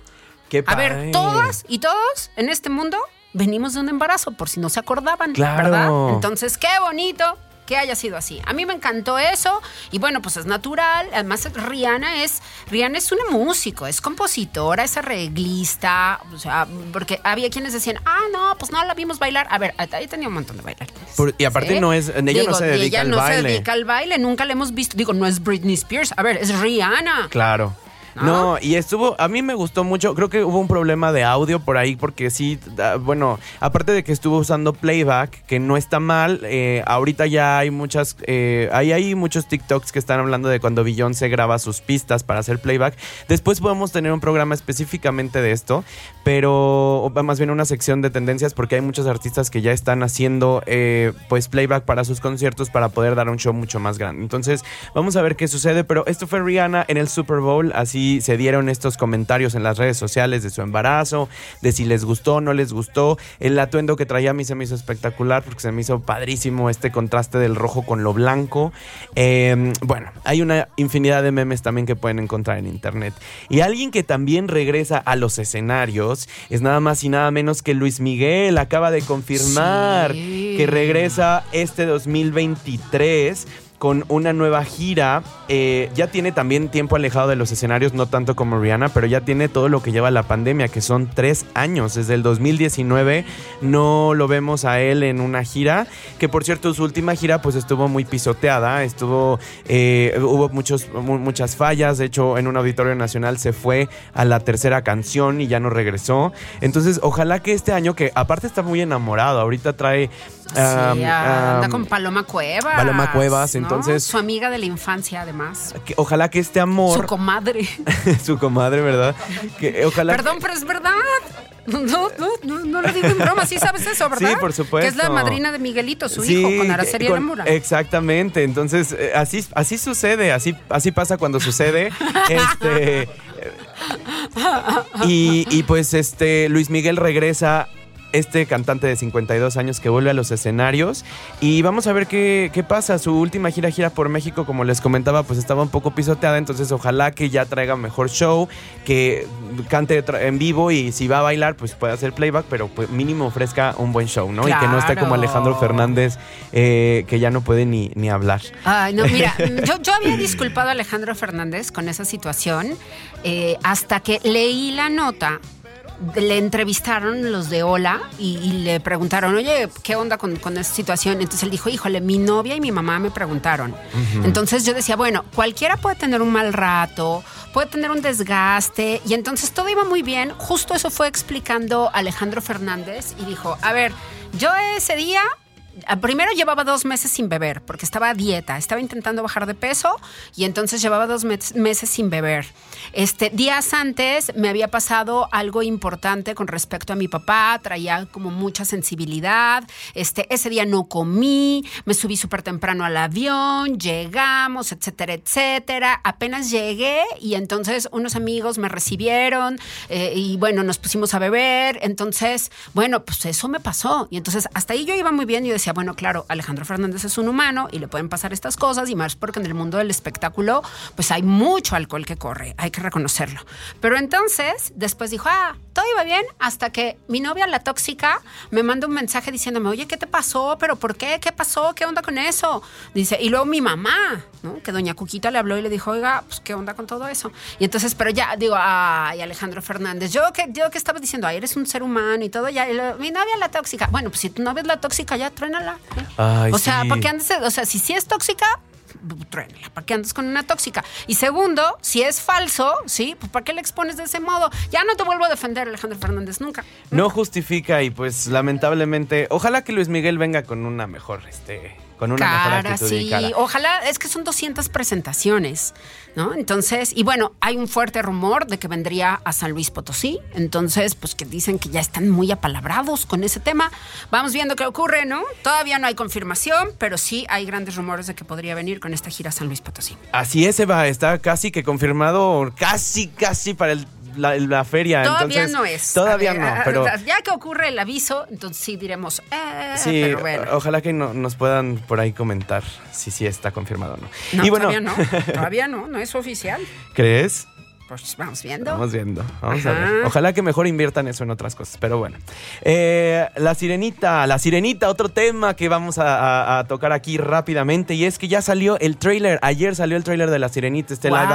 Qué A ver, padre. todas y todos en este mundo venimos de un embarazo, por si no se acordaban, Claro. ¿verdad? Entonces, qué bonito que haya sido así. A mí me encantó eso y bueno, pues es natural. Además, Rihanna es Rihanna es una músico, es compositora, es arreglista, o sea, porque había quienes decían, ah, no, pues no la vimos bailar. A ver, ahí tenía un montón de bailarines. Por- y aparte ¿sí? no es- ella no se dedica ella al no baile. se dedica al baile, nunca la hemos visto. Digo, no es Britney Spears, a ver, es Rihanna. Claro. No, y estuvo, a mí me gustó mucho, creo que hubo un problema de audio por ahí, porque sí, bueno, aparte de que estuvo usando playback, que no está mal, eh, ahorita ya hay muchas, eh, hay, muchos TikToks que están hablando de cuando Beyoncé graba sus pistas para hacer playback. Después podemos tener un programa específicamente de esto, pero más bien una sección de tendencias, porque hay muchos artistas que ya están haciendo, eh, pues, playback para sus conciertos para poder dar un show mucho más grande. Entonces, vamos a ver qué sucede, pero esto fue Rihanna en el Super Bowl, así se dieron estos comentarios en las redes sociales de su embarazo, de si les gustó o no les gustó. El atuendo que traía a mí se me hizo espectacular porque se me hizo padrísimo este contraste del rojo con lo blanco. Eh, bueno, hay una infinidad de memes también que pueden encontrar en internet. Y alguien que también regresa a los escenarios es nada más y nada menos que Luis Miguel. Acaba de confirmar Sí. que regresa este 2023 con una nueva gira. Eh, ya tiene también tiempo alejado de los escenarios, no tanto como Rihanna, pero ya tiene todo lo que lleva la pandemia, que son tres años. Desde el 2019 no lo vemos a él en una gira, que por cierto su última gira pues estuvo muy pisoteada, estuvo, eh, hubo muchos, mu- muchas fallas, de hecho en un auditorio nacional se fue a la tercera canción y ya no regresó. Entonces ojalá que este año, que aparte está muy enamorado, ahorita trae... Sí, anda um, con Paloma Cuevas. Paloma Cuevas, ¿no? Entonces- Su amiga de la infancia, además. que ojalá que este amor, Su comadre. <laughs> su comadre, ¿verdad? Que ojalá Perdón, pero es verdad. No, no, no, no lo digo en broma, sí sabes eso, ¿verdad? Sí, por supuesto. Que es la madrina de Miguelito, su Sí, hijo, con Araceli con- Alamura. Exactamente, entonces eh, así, así sucede, así, así pasa cuando sucede. <laughs> este, y, y pues este Luis Miguel regresa. Este cantante de 52 años que vuelve a los escenarios y vamos a ver qué, qué pasa. Su última gira gira por México, como les comentaba, pues estaba un poco pisoteada, entonces ojalá que ya traiga mejor show, que cante en vivo y si va a bailar, pues pueda hacer playback, pero pues mínimo ofrezca un buen show, ¿no? Y que no esté como. Alejandro Fernández, eh, que ya no puede ni, ni hablar. Ay, no, mira, <laughs> yo, yo había disculpado a Alejandro Fernández con esa situación eh, hasta que leí la nota. Le entrevistaron los de Hola y, y le preguntaron, oye, ¿qué onda con, con esta situación? Entonces él dijo, híjole, mi novia y mi mamá me preguntaron. Entonces yo decía, bueno, cualquiera puede tener un mal rato, puede tener un desgaste, y entonces todo iba muy bien. Justo eso fue explicando Alejandro Fernández y dijo, a ver, yo ese día Primero llevaba dos meses sin beber porque estaba a dieta, estaba intentando bajar de peso y entonces llevaba dos mes- meses sin beber. Este, días antes me había pasado algo importante con respecto a mi papá, traía como mucha sensibilidad. Este, ese día no comí, me subí súper temprano al avión, llegamos, etcétera, etcétera. Apenas llegué y entonces unos amigos me recibieron eh, y bueno, nos pusimos a beber. Entonces, bueno, pues eso me pasó. Y entonces hasta ahí yo iba muy bien yo decía, bueno, claro, Alejandro Fernández es un humano y le pueden pasar estas cosas y más porque en el mundo del espectáculo pues hay mucho alcohol que corre, que reconocerlo. Pero entonces después dijo, ah, todo iba bien hasta que mi novia, la tóxica, me manda un mensaje diciéndome, oye, ¿qué te pasó? ¿Pero por qué? ¿Qué pasó? ¿Qué onda con eso? Dice, y luego mi mamá, ¿no? Que doña Cuquita le habló y le dijo, oiga, pues qué onda con todo eso. Y entonces, pero ya digo, ay, Alejandro Fernández, yo que, yo que estaba diciendo, ay, eres un ser humano y todo, ya, y mi novia la tóxica. Bueno, pues si tu novia es la tóxica, ya truénala. ¿eh? Ay, o sea, sí. ¿para qué andes? O sea, si sí es tóxica, truénala, ¿para qué andas con una tóxica? Y segundo, si es falso, ¿sí? Pues ¿para qué le expones de ese modo? Ya no te vuelvo a defender, Alejandro Fernández, nunca. No justifica y pues lamentablemente, ojalá que Luis Miguel venga con una mejor, este, con una mejor cara, y sí. cara. Ojalá, es que son 200 presentaciones, ¿no? Entonces, y bueno, hay un fuerte rumor de que vendría a San Luis Potosí. Entonces, pues que dicen que ya están muy apalabrados con ese tema. Vamos viendo qué ocurre, ¿no? Todavía no hay confirmación, pero sí hay grandes rumores de que podría venir con esta gira a San Luis Potosí. Así es, Eva, está casi que confirmado, casi, casi para el- la, la feria. Todavía entonces, no es. Todavía ver, no, pero... Ya que ocurre el aviso, entonces sí diremos, eh, Sí, pero bueno. ojalá que no- nos puedan por ahí comentar si sí está confirmado o no. No, y bueno, todavía no, <laughs> todavía no, no es oficial. ¿crees? Pues vamos viendo. Vamos viendo, vamos a ver. Ojalá que mejor inviertan eso en otras cosas, pero bueno. Eh, la sirenita, la sirenita, otro tema que vamos a, a- a tocar aquí rápidamente y es que ya salió el trailer, ayer salió el trailer de la sirenita, este live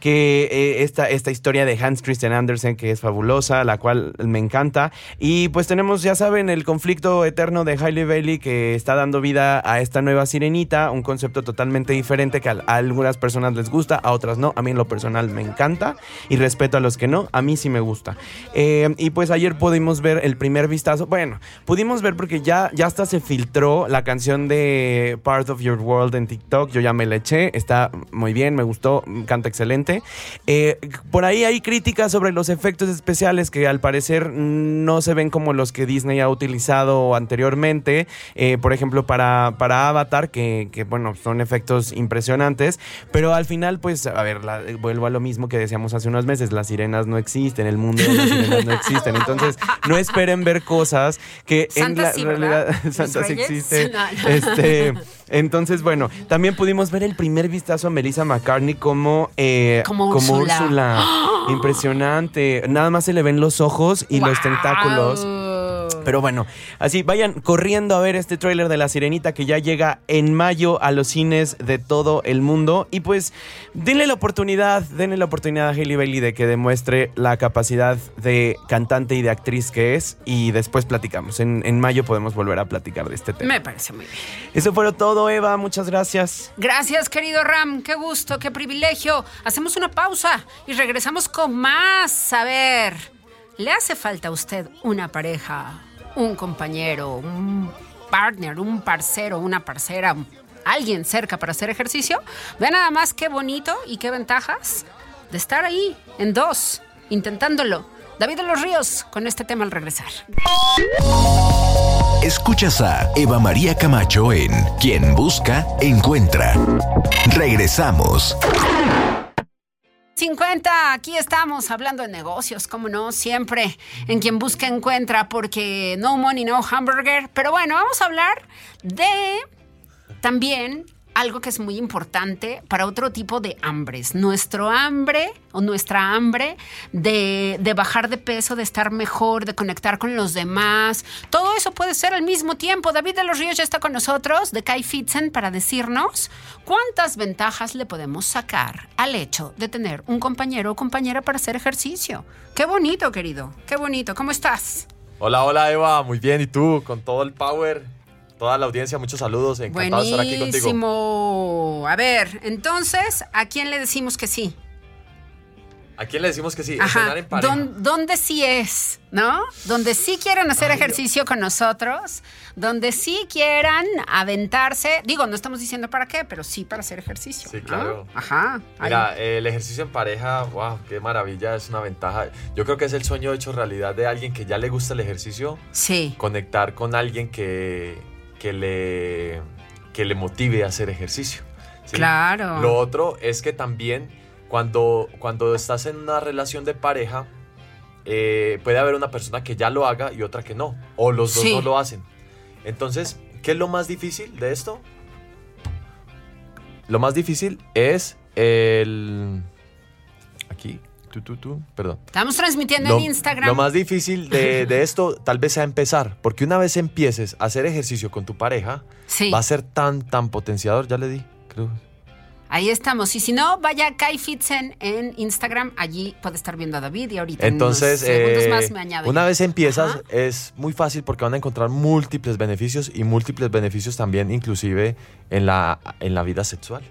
Que eh, esta, esta historia de Hans Christian Andersen que es fabulosa, la cual me encanta. Y pues tenemos, ya saben, el conflicto eterno de Hailey Bailey que está dando vida a esta nueva sirenita, un concepto totalmente diferente que a, algunas personas les gusta, a otras no. A mí en lo personal me me encanta y respeto a los que no, a mí sí me gusta. Eh, y pues ayer pudimos ver el primer vistazo, bueno, pudimos ver porque ya, ya hasta se filtró la canción de Part of Your World en TikTok, yo ya me la eché, está muy bien, me gustó, canta excelente. Eh, por ahí hay críticas sobre los efectos especiales que al parecer no se ven como los que Disney ha utilizado anteriormente, eh, por ejemplo para, para Avatar, que, que, bueno, son efectos impresionantes, pero al final pues, a ver, la- vuelvo a lo mismo que decíamos hace unos meses, las sirenas no existen, el mundo de las sirenas no existen, entonces no esperen ver cosas que en la realidad ¿Los Santa sí existe. No, no. Este, entonces, bueno, también pudimos ver el primer vistazo a Melissa McCartney como, eh, Como Úrsula. Úrsula. <gasps> Impresionante. Nada más se le ven los ojos y los tentáculos. Pero bueno, así vayan corriendo a ver este tráiler de La Sirenita que ya llega en mayo a los cines de todo el mundo. Y pues denle la oportunidad, denle la oportunidad a Hailey Bailey de que demuestre la capacidad de cantante y de actriz que es. Y después platicamos. En, en mayo podemos volver a platicar de este tema. Me parece muy bien. Eso fue todo, Eva. Muchas gracias. Gracias, querido Ram. Qué gusto, qué privilegio. Hacemos una pausa y regresamos con más. A ver, ¿le hace falta a usted una pareja, un compañero, un partner, un parcero, una parcera, alguien cerca para hacer ejercicio? Ve nada más qué bonito y qué ventajas de estar ahí en dos, intentándolo. David de los Ríos con este tema al regresar. Escuchas a Eva María Camacho en Quien Busca, Encuentra. Regresamos. 50, aquí estamos hablando de negocios, como no, siempre en quien busca encuentra, porque no money, no hamburger. Pero bueno, vamos a hablar de también algo que es muy importante para otro tipo de hambres. Nuestro hambre o nuestra hambre de, de bajar de peso, de estar mejor, de conectar con los demás. Todo eso puede ser al mismo tiempo. David de los Ríos ya está con nosotros de Kai Fitzen para decirnos cuántas ventajas le podemos sacar al hecho de tener un compañero o compañera para hacer ejercicio. Qué bonito, querido. Qué bonito. ¿Cómo estás? Hola, hola Eva, muy bien. ¿Y tú? Con todo el power, toda la audiencia, muchos saludos. Encantado de estar aquí contigo. Buenísimo. A ver, entonces, ¿a quién le decimos que sí? ¿A quién le decimos que sí? Ajá. Entrenar en pareja. Don- ¿Dónde sí es? ¿No? Donde sí quieren hacer ejercicio con nosotros, donde sí quieran aventarse. Digo, no estamos diciendo para qué, pero sí para hacer ejercicio. Sí, ¿no? claro. Ajá. Mira, Ahí. el ejercicio en pareja, wow, qué maravilla, es una ventaja. Yo creo que es el sueño hecho realidad de alguien que ya le gusta el ejercicio, Sí. conectar con alguien que, que, le, que le motive a hacer ejercicio. ¿sí? Claro. Lo otro es que también cuando, cuando estás en una relación de pareja, eh, puede haber una persona que ya lo haga y otra que no, o los dos Sí. no lo hacen. Entonces, ¿qué es lo más difícil de esto? Lo más difícil es el... Aquí, perdón. Estamos transmitiendo Lo, en Instagram. lo más difícil de, de esto tal vez sea empezar, porque una vez empieces a hacer ejercicio con tu pareja, Sí. va a ser tan, tan potenciador, ya le di, creo. Ahí estamos. Y si no, vaya a Kai Fitzen en Instagram. Allí puede estar viendo a David y ahorita en unos Entonces, eh, más me añade. una vez empiezas, Ajá. es muy fácil porque van a encontrar múltiples beneficios y múltiples beneficios también, inclusive en la, en la vida sexual.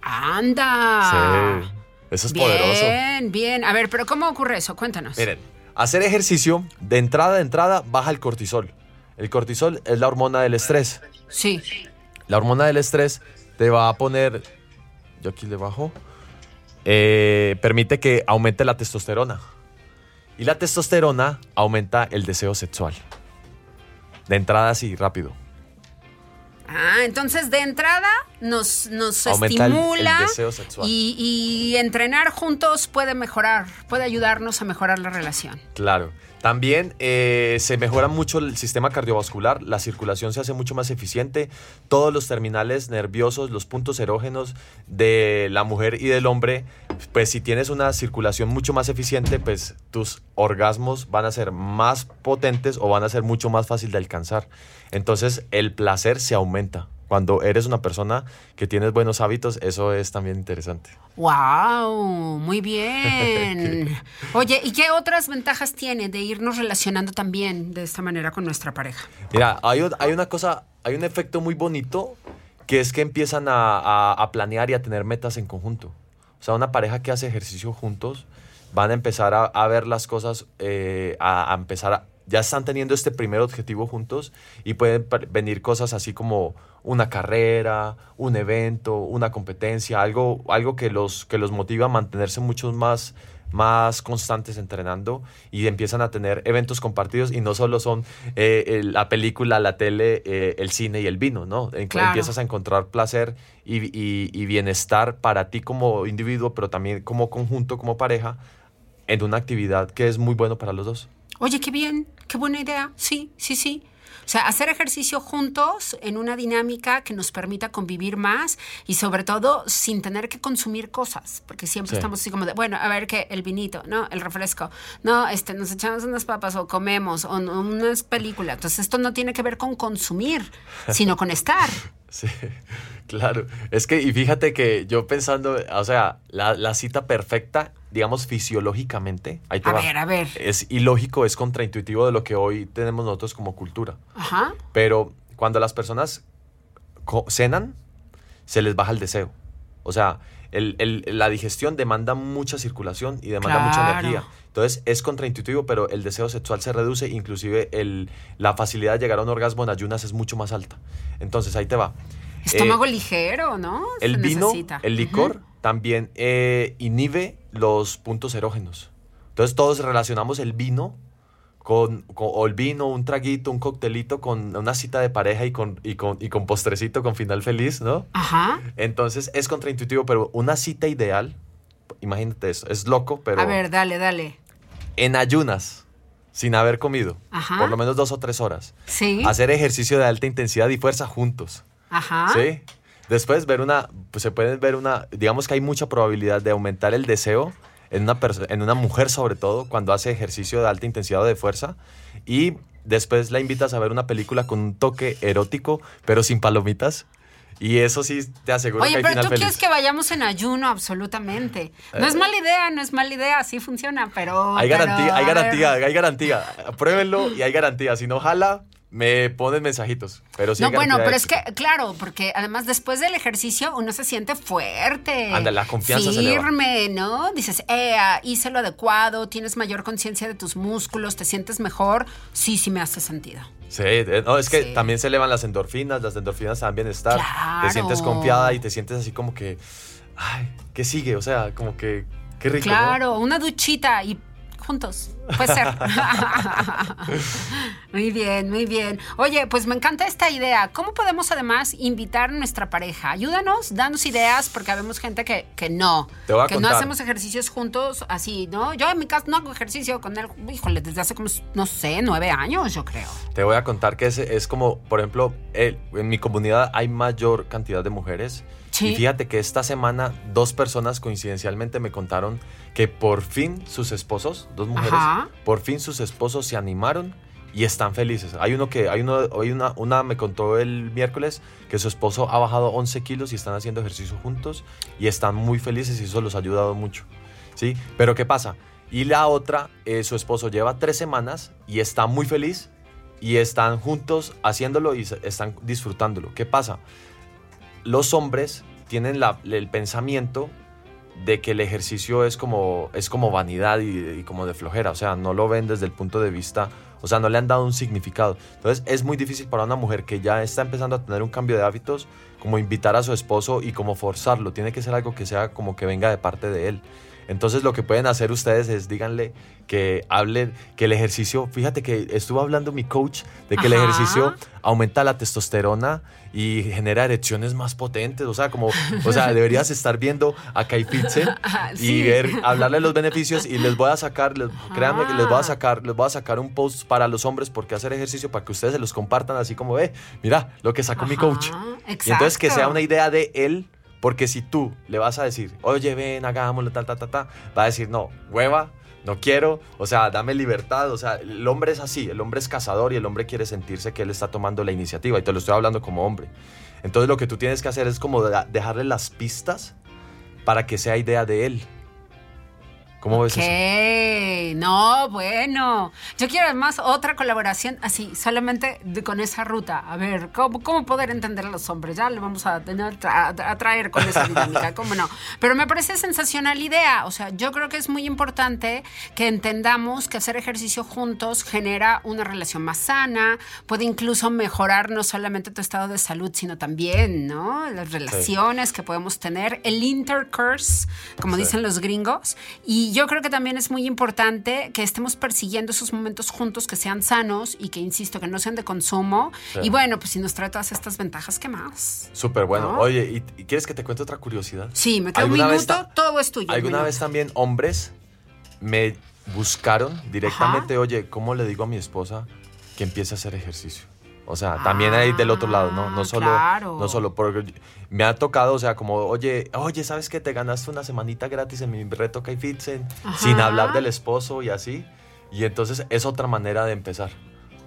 ¡Anda! Sí, eso es bien, poderoso. bien. A ver, pero ¿cómo ocurre eso? Cuéntanos. Miren, hacer ejercicio, de entrada de entrada, baja el cortisol. El cortisol es la hormona del estrés. Sí. La hormona del estrés te va a poner, yo aquí le bajo, eh, permite que aumente la testosterona. Y la testosterona aumenta el deseo sexual. De entrada así, rápido. Ah, entonces de entrada nos, nos Aumenta el- el estimula deseo sexual. Y, y entrenar juntos puede mejorar, puede ayudarnos a mejorar la relación. Claro. También eh, se mejora mucho el sistema cardiovascular, la circulación se hace mucho más eficiente, todos los terminales nerviosos, los puntos erógenos de la mujer y del hombre, pues si tienes una circulación mucho más eficiente, pues tus orgasmos van a ser más potentes o van a ser mucho más fácil de alcanzar. Entonces el placer se aumenta. Cuando eres una persona que tienes buenos hábitos, eso es también interesante. ¡Wow! Muy <laughs> bien. Oye, ¿y qué otras ventajas tiene de irnos relacionando también de esta manera con nuestra pareja? Mira, hay, un- hay una cosa, hay un efecto muy bonito que es que empiezan a, a- a planear y a tener metas en conjunto. O sea, una pareja que hace ejercicio juntos van a empezar a, a ver las cosas, eh, a, a empezar a, ya están teniendo este primer objetivo juntos y pueden venir cosas así como una carrera, un evento, una competencia, algo, algo que, los, que los motiva a mantenerse mucho más, más constantes entrenando y empiezan a tener eventos compartidos y no solo son eh, el- la película, la tele, eh, el cine y el vino, ¿no? Claro. Empiezas a encontrar placer y, y- y bienestar para ti como individuo, pero también como conjunto, como pareja, en una actividad que es muy bueno para los dos. Oye, qué bien, qué buena idea. Sí, sí, sí. O sea, hacer ejercicio juntos en una dinámica que nos permita convivir más y sobre todo sin tener que consumir cosas, porque siempre Sí. estamos así como de, bueno, a ver qué, el vinito, ¿no? El refresco, no, este, nos echamos unas papas o comemos o no- unas películas. Entonces esto no tiene que ver con consumir, <laughs> sino con estar. Sí, claro. Es que, y fíjate que yo pensando, o sea, la, la cita perfecta, digamos, fisiológicamente, ahí te A va. ver, a ver. Es ilógico, es contraintuitivo de lo que hoy tenemos nosotros como cultura. Ajá. Pero cuando las personas cenan, se les baja el deseo. O sea, el- el- la digestión demanda mucha circulación y demanda mucha energía. Entonces es contraintuitivo, pero el deseo sexual se reduce, inclusive el, la facilidad de llegar a un orgasmo en ayunas es mucho más alta. Entonces ahí te va. Estómago Eh, ligero, ¿no? el vino, necesita. el licor, también eh, inhibe los puntos erógenos. Entonces todos relacionamos el vino con, con- o el vino, un traguito, un coctelito con una cita de pareja y con, y con, y con postrecito, con final feliz, ¿no? Ajá. Entonces es contraintuitivo, pero una cita ideal, imagínate eso, es loco, pero A ver, dale, dale. en ayunas, sin haber comido, Ajá. por lo menos dos o tres horas, Sí. hacer ejercicio de alta intensidad y fuerza juntos. Ajá. Sí. Después ver una, pues se puede ver una, digamos que hay mucha probabilidad de aumentar el deseo en una, en una mujer sobre todo cuando hace ejercicio de alta intensidad o de fuerza y después la invitas a ver una película con un toque erótico pero sin palomitas y eso sí te aseguro Oye, que hay pero final tú feliz. quieres que vayamos en ayuno, absolutamente. No es mala idea, no es mala idea, así funciona, pero. Hay pero, garantía, hay a ver. garantía, hay garantía. Pruébenlo y hay garantía. Si no jala, me ponen mensajitos. Pero sí No, bueno, pero es que, claro, porque además después del ejercicio uno se siente fuerte. Anda, la confianza se firme, ¿no? Dices, eh, hice lo adecuado, tienes mayor conciencia de tus músculos, te sientes mejor. Sí, sí me hace sentido. Sí, no, es que Sí. también se elevan las endorfinas, las endorfinas te dan bienestar. Claro. Te sientes confiada y te sientes así como que, ay, ¿qué sigue? O sea, como que, qué rico. ¿no? Claro, una duchita y juntos. Puede ser. <laughs> muy bien, muy bien. Oye, pues me encanta esta idea. ¿Cómo podemos además invitar a nuestra pareja? Ayúdanos, danos ideas, porque vemos gente que, que no. Te voy a que no hacemos ejercicios juntos así, ¿no? Yo en mi caso no hago ejercicio con él, híjole, desde hace como, no sé, nueve años, yo creo. Te voy a contar que es, es como, por ejemplo, el- en mi comunidad hay mayor cantidad de mujeres. Sí. Y fíjate que esta semana dos personas coincidencialmente me contaron que por fin sus esposos, dos mujeres, Ajá. por fin sus esposos se animaron y están felices. Hay uno que, hay uno, hay una, una me contó el miércoles que su esposo ha bajado 11 kilos y están haciendo ejercicio juntos y están muy felices y eso los ha ayudado mucho. ¿Sí? Pero ¿qué pasa? Y la otra, eh, su esposo lleva tres semanas y está muy feliz y están juntos haciéndolo y están disfrutándolo. ¿Qué pasa? Los hombres tienen el pensamiento de que el ejercicio es como, es como vanidad y, y como de flojera, o sea, no lo ven desde el punto de vista, o sea, no le han dado un significado. Entonces es muy difícil para una mujer que ya está empezando a tener un cambio de hábitos, como invitar a su esposo y como forzarlo, tiene que ser algo que sea como que venga de parte de él. Entonces lo que pueden hacer ustedes es díganle que hablen, que el ejercicio, fíjate que estuvo hablando mi coach de que el ejercicio aumenta la testosterona y genera erecciones más potentes, o sea, como, o sea, deberías estar viendo a Kai Pizze <laughs> y ver, hablarle los beneficios y les voy a sacar, les- créanme que les voy a Ah. sacar, les voy a sacar un post para los hombres porque hacer ejercicio para que ustedes se los compartan así como, ve, mira lo que sacó mi coach. Y entonces que sea exacto. una idea de él, porque si tú le vas a decir, oye, ven, hagámoslo, ta, ta, ta, ta, va a decir, no, hueva, no quiero, o sea, dame libertad, o sea, el hombre es así, el hombre es cazador y el hombre quiere sentirse que él está tomando la iniciativa, y te lo estoy hablando como hombre. Entonces lo que tú tienes que hacer es como dejarle las pistas para que sea idea de él. ¿Cómo ves eso? Ok, no, bueno. Yo quiero además otra colaboración así, solamente de- con esa ruta. A ver, ¿cómo, cómo poder entender a los hombres? Ya lo vamos a, tener, a traer con esa dinámica, <laughs> ¿cómo no? Pero me parece sensacional idea. O sea, yo creo que es muy importante que entendamos que hacer ejercicio juntos genera una relación más sana, puede incluso mejorar no solamente tu estado de salud, sino también, ¿no? Las relaciones que podemos tener, el intercourse, como dicen los gringos. Y yo creo que también es muy importante que estemos persiguiendo esos momentos juntos que sean sanos y que, insisto, que no sean de consumo. Y bueno, pues si nos trae todas estas ventajas, ¿qué más? Súper bueno. ¿No? Oye, ¿y, quieres que te cuente otra curiosidad? Sí, me queda un ¿Alguna vez minuto, todo es tuyo. un ¿Alguna vez también hombres me buscaron directamente, oye, ¿cómo le digo a mi esposa que empiece a hacer ejercicio? O sea, también hay del otro lado, ¿no? No Ah, solo, claro. no solo porque me ha tocado, o sea, como, oye, oye, ¿sabes qué? Te ganaste una semanita gratis en mi reto Kai Fitsen, sin hablar del esposo y así. Y entonces es otra manera de empezar.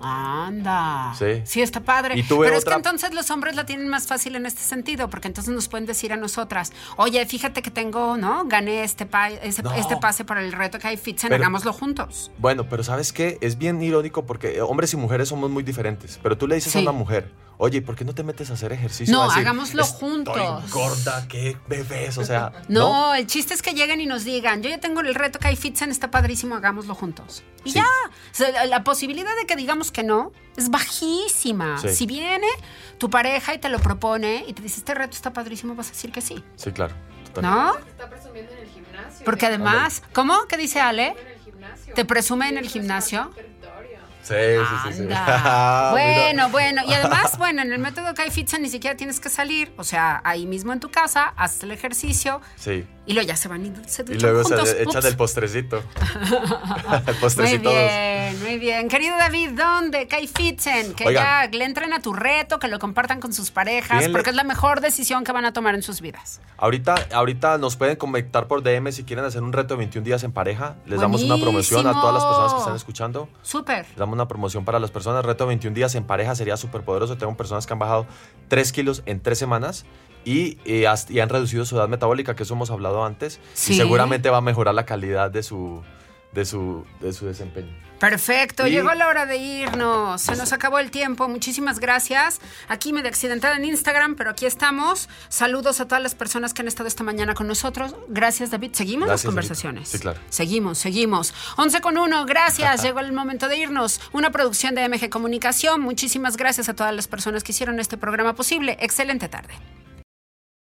Anda. Sí. Sí, está padre. Pero es que entonces los hombres la tienen más fácil en este sentido, porque entonces nos pueden decir a nosotras, oye, fíjate que tengo, ¿no? Gané este, pa- ese- No. este pase para el reto que hay Fitzen, hagámoslo juntos. Bueno, pero ¿sabes qué? Es bien irónico porque eh, hombres y mujeres somos muy diferentes. Pero tú le dices Sí. a una mujer, oye, ¿por qué no te metes a hacer ejercicio? No, decir, hagámoslo "Estoy juntos". gorda, qué bebés, o sea. <laughs> No, el chiste es que lleguen y nos digan, yo ya tengo el reto que hay Fitzen, está padrísimo, hagámoslo juntos. Y Sí. ya. O sea, la, posibilidad de que digamos que no es bajísima. Sí. Si viene tu pareja y te lo propone y te dice, este reto está padrísimo, vas a decir que sí. Sí, claro. ¿No? Está presumiendo en el gimnasio. Porque además, ¿cómo? ¿Qué dice Ale? En el gimnasio. ¿Te presume en el gimnasio? Sí, sí, sí. sí. <laughs> Bueno, bueno. Y además, <laughs> bueno, en el método Kai Fitza ni siquiera tienes que salir. O sea, ahí mismo en tu casa, haces el ejercicio Sí. Y luego ya se van y se Y duchan luego juntos. se echan el postrecito. <laughs> el Muy postrecito. dos. bien, muy bien. Querido David, ¿dónde? Fitzen, que Oigan. ya le entren a tu reto, que lo compartan con sus parejas, porque es la mejor decisión que van a tomar en sus vidas. Ahorita, ahorita nos pueden conectar por DM si quieren hacer un reto de 21 días en pareja. Les damos una promoción a todas las personas que están escuchando. Súper. Les damos una promoción para las personas. Reto de 21 días en pareja sería súper poderoso. Tengo personas que han bajado 3 kilos en 3 semanas y, eh, y han reducido su edad metabólica, que eso hemos hablado antes. Sí. Y seguramente va a mejorar la calidad de su, de su, de su desempeño. Perfecto, Y- llegó la hora de irnos. Se nos acabó el tiempo. Muchísimas gracias. Aquí me de accidentada en Instagram, pero aquí estamos. Saludos a todas las personas que han estado esta mañana con nosotros. Gracias, David. Seguimos las conversaciones. Sí, claro. Seguimos, seguimos. 11 con 1, gracias. Llegó el momento de irnos. Una producción de MG Comunicación. Muchísimas gracias a todas las personas que hicieron este programa posible. Excelente tarde.